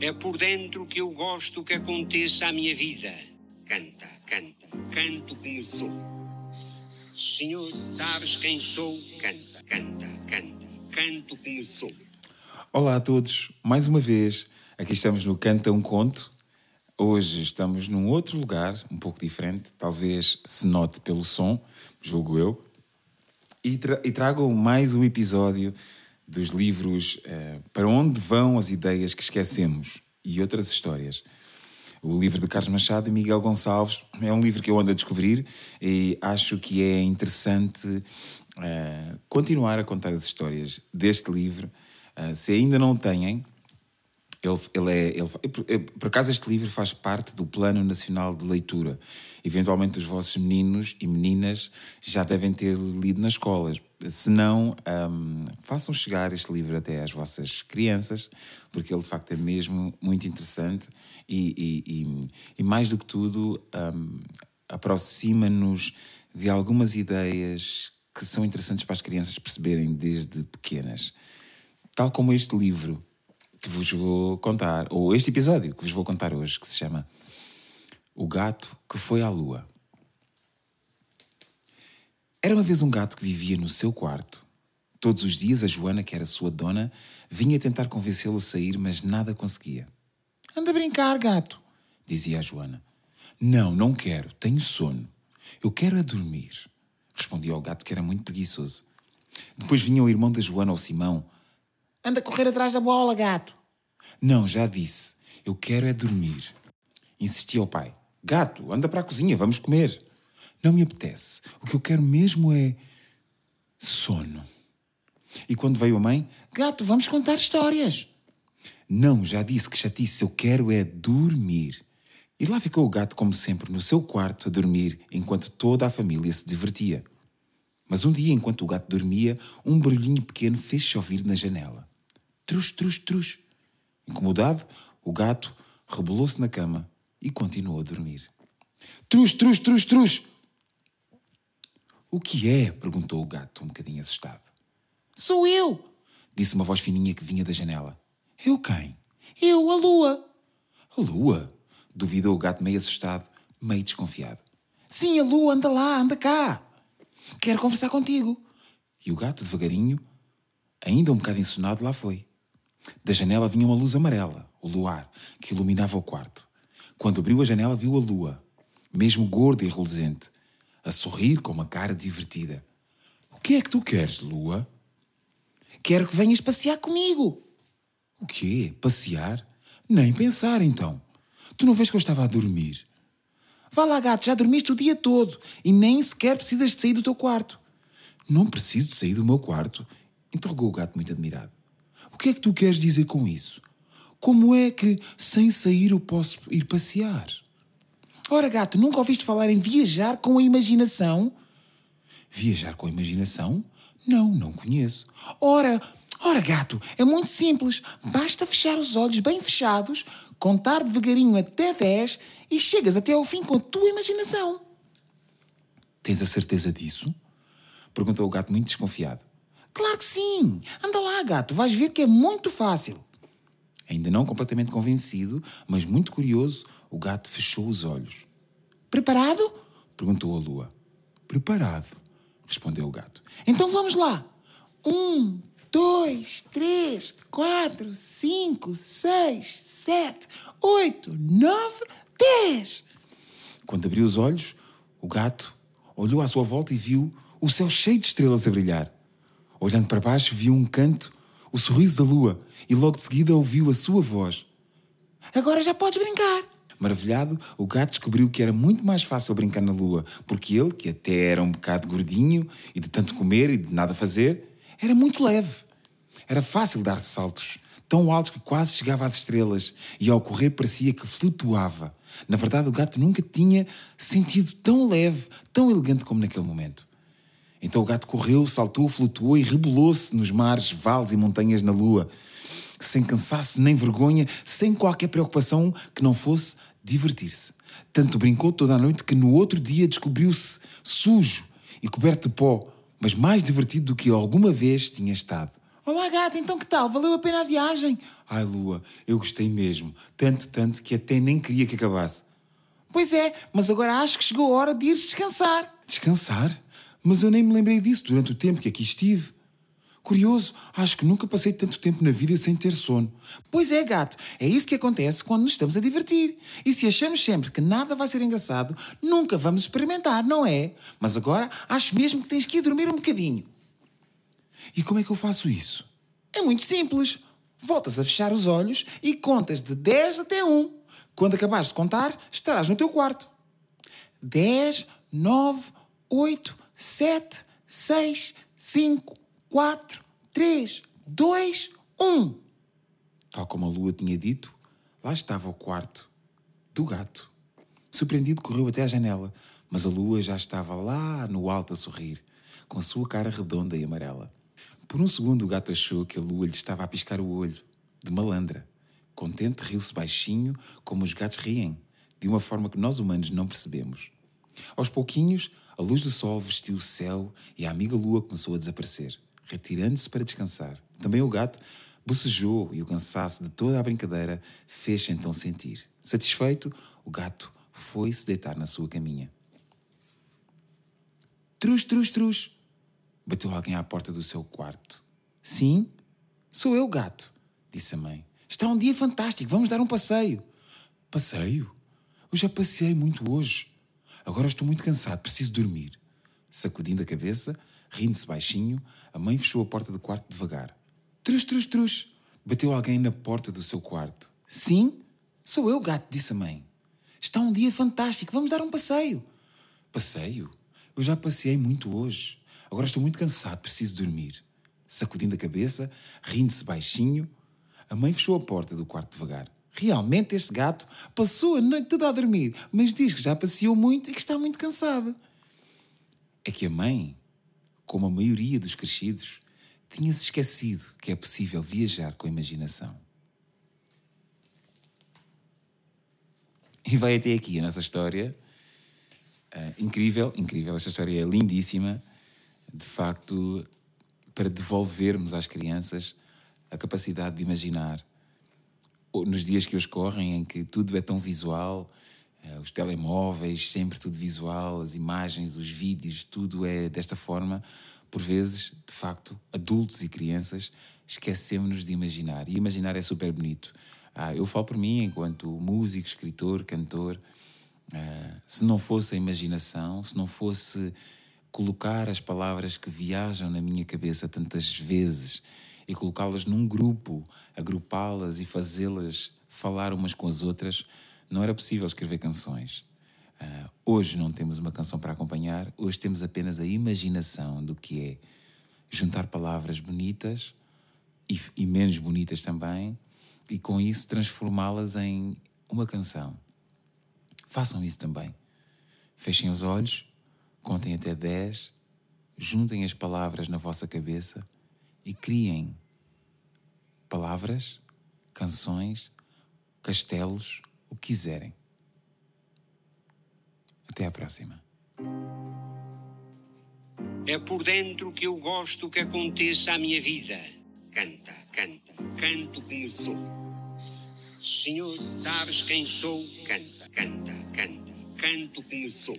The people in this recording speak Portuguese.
É por dentro que eu gosto que aconteça a minha vida. Canta, canta, canto como sou. Senhor, sabes quem sou? Canta, canta, canta, canto como sou. Olá a todos, mais uma vez, aqui estamos no Canta um Conto. Hoje estamos num outro lugar, um pouco diferente, talvez se note pelo som, julgo eu. E, tra e trago mais um episódio dos livros eh, Para Onde Vão as Ideias que Esquecemos e outras histórias. O livro de Carlos Machado e Miguel Gonçalves é um livro que eu ando a descobrir e acho que é interessante eh, continuar a contar as histórias deste livro. Uh, se ainda não têm, ele, ele é. Ele, por acaso, este livro faz parte do Plano Nacional de Leitura. Eventualmente, os vossos meninos e meninas já devem ter lido nas escolas. Se não, um, façam chegar este livro até às vossas crianças, porque ele de facto é mesmo muito interessante e, e, e, e mais do que tudo, um, aproxima-nos de algumas ideias que são interessantes para as crianças perceberem desde pequenas. Tal como este livro que vos vou contar, ou este episódio que vos vou contar hoje, que se chama O Gato que Foi à Lua. Era uma vez um gato que vivia no seu quarto. Todos os dias a Joana, que era sua dona, vinha tentar convencê-lo a sair, mas nada conseguia. Anda a brincar, gato, dizia a Joana. Não, não quero, tenho sono. Eu quero é dormir, respondia ao gato, que era muito preguiçoso. Depois vinha o irmão da Joana, o Simão. Anda a correr atrás da bola, gato. Não, já disse. Eu quero é dormir. Insistia o pai. Gato, anda para a cozinha, vamos comer. Não me apetece. O que eu quero mesmo é sono. E quando veio a mãe, gato, vamos contar histórias. Não, já disse que chatice, eu quero é dormir. E lá ficou o gato, como sempre, no seu quarto a dormir, enquanto toda a família se divertia. Mas um dia, enquanto o gato dormia, um barulhinho pequeno fez-se ouvir na janela. Trus, trus, trus. Incomodado, o gato rebolou-se na cama e continuou a dormir. Trus, trus, trus, trus! O que é? perguntou o gato, um bocadinho assustado. Sou eu! disse uma voz fininha que vinha da janela. Eu quem? Eu, a lua. A lua? duvidou o gato meio assustado, meio desconfiado. Sim, a lua, anda lá, anda cá. Quero conversar contigo. E o gato, devagarinho, ainda um bocado ensonado, lá foi. Da janela vinha uma luz amarela, o luar, que iluminava o quarto. Quando abriu a janela, viu a lua, mesmo gorda e reluzente, a sorrir com uma cara divertida. O que é que tu queres, lua? Quero que venhas passear comigo. O quê? Passear? Nem pensar, então. Tu não vês que eu estava a dormir? Vá lá, gato, já dormiste o dia todo e nem sequer precisas de sair do teu quarto. Não preciso de sair do meu quarto? Interrogou o gato muito admirado. O que é que tu queres dizer com isso? Como é que sem sair eu posso ir passear? Ora, gato, nunca ouviste falar em viajar com a imaginação? Viajar com a imaginação? Não, não conheço. Ora, ora, gato, é muito simples. Basta fechar os olhos bem fechados, contar devagarinho até 10 e chegas até ao fim com a tua imaginação. Tens a certeza disso? Perguntou o gato muito desconfiado. Claro que sim! Anda lá, gato, vais ver que é muito fácil. Ainda não completamente convencido, mas muito curioso, o gato fechou os olhos. Preparado? perguntou a lua. Preparado, respondeu o gato. Então vamos lá. Um, dois, três, quatro, cinco, seis, sete, oito, nove, dez. Quando abriu os olhos, o gato olhou à sua volta e viu o céu cheio de estrelas a brilhar. Olhando para baixo, viu um canto, o sorriso da lua, e logo de seguida ouviu a sua voz. Agora já podes brincar. Maravilhado, o gato descobriu que era muito mais fácil brincar na lua, porque ele, que até era um bocado gordinho e de tanto comer e de nada fazer, era muito leve. Era fácil dar saltos, tão altos que quase chegava às estrelas, e ao correr parecia que flutuava. Na verdade, o gato nunca tinha sentido tão leve, tão elegante como naquele momento. Então o gato correu, saltou, flutuou e rebolou-se nos mares, vales e montanhas na lua, sem cansaço nem vergonha, sem qualquer preocupação que não fosse divertir-se. Tanto brincou toda a noite que no outro dia descobriu-se sujo e coberto de pó, mas mais divertido do que alguma vez tinha estado. Olá, gato, então que tal? Valeu a pena a viagem? Ai, Lua, eu gostei mesmo. Tanto, tanto que até nem queria que acabasse. Pois é, mas agora acho que chegou a hora de ir descansar. Descansar? Mas eu nem me lembrei disso durante o tempo que aqui estive. Curioso, acho que nunca passei tanto tempo na vida sem ter sono. Pois é, gato, é isso que acontece quando nos estamos a divertir. E se achamos sempre que nada vai ser engraçado, nunca vamos experimentar, não é? Mas agora acho mesmo que tens que ir dormir um bocadinho. E como é que eu faço isso? É muito simples. Voltas a fechar os olhos e contas de 10 até 1. Quando acabares de contar, estarás no teu quarto. 10, 9, 8, 7, 6, 5, 4, 3, 2, 1. Tal como a lua tinha dito, lá estava o quarto do gato. Surpreendido, correu até à janela, mas a lua já estava lá no alto a sorrir, com a sua cara redonda e amarela. Por um segundo, o gato achou que a lua lhe estava a piscar o olho, de malandra. Contente, riu-se baixinho, como os gatos riem, de uma forma que nós humanos não percebemos. Aos pouquinhos, a luz do sol vestiu o céu e a amiga lua começou a desaparecer, retirando-se para descansar. Também o gato bocejou e o cansaço de toda a brincadeira fez-se então sentir. Satisfeito, o gato foi se deitar na sua caminha. Trus, trus, trus. Bateu alguém à porta do seu quarto. Sim, sou eu, gato, disse a mãe. Está um dia fantástico, vamos dar um passeio. Passeio? Eu já passeei muito hoje. Agora estou muito cansado, preciso dormir. Sacudindo a cabeça, rindo-se baixinho, a mãe fechou a porta do quarto devagar. Trus, trus, trus. Bateu alguém na porta do seu quarto. Sim, sou eu, gato, disse a mãe. Está um dia fantástico, vamos dar um passeio. Passeio? Eu já passeei muito hoje. Agora estou muito cansado, preciso dormir. Sacudindo a cabeça, rindo-se baixinho, a mãe fechou a porta do quarto devagar. Realmente este gato passou a noite toda a dormir, mas diz que já passeou muito e que está muito cansado. É que a mãe, como a maioria dos crescidos, tinha-se esquecido que é possível viajar com a imaginação. E vai até aqui a nossa história. Uh, incrível, incrível. Esta história é lindíssima de facto, para devolvermos às crianças a capacidade de imaginar. Nos dias que hoje correm, em que tudo é tão visual, eh, os telemóveis, sempre tudo visual, as imagens, os vídeos, tudo é desta forma. Por vezes, de facto, adultos e crianças esquecemos-nos de imaginar. E imaginar é super bonito. Ah, eu falo por mim, enquanto músico, escritor, cantor. Ah, se não fosse a imaginação, se não fosse colocar as palavras que viajam na minha cabeça tantas vezes e colocá-las num grupo, agrupá-las e fazê-las falar umas com as outras, não era possível escrever canções. Uh, hoje não temos uma canção para acompanhar, hoje temos apenas a imaginação do que é juntar palavras bonitas e, e menos bonitas também, e com isso transformá-las em uma canção. Façam isso também. Fechem os olhos Contem até 10, juntem as palavras na vossa cabeça e criem palavras, canções, castelos, o que quiserem. Até à próxima. É por dentro que eu gosto que aconteça a minha vida. Canta, canta, canto como sou. Senhor, sabes quem sou? Canta, canta, canta, canto como sou.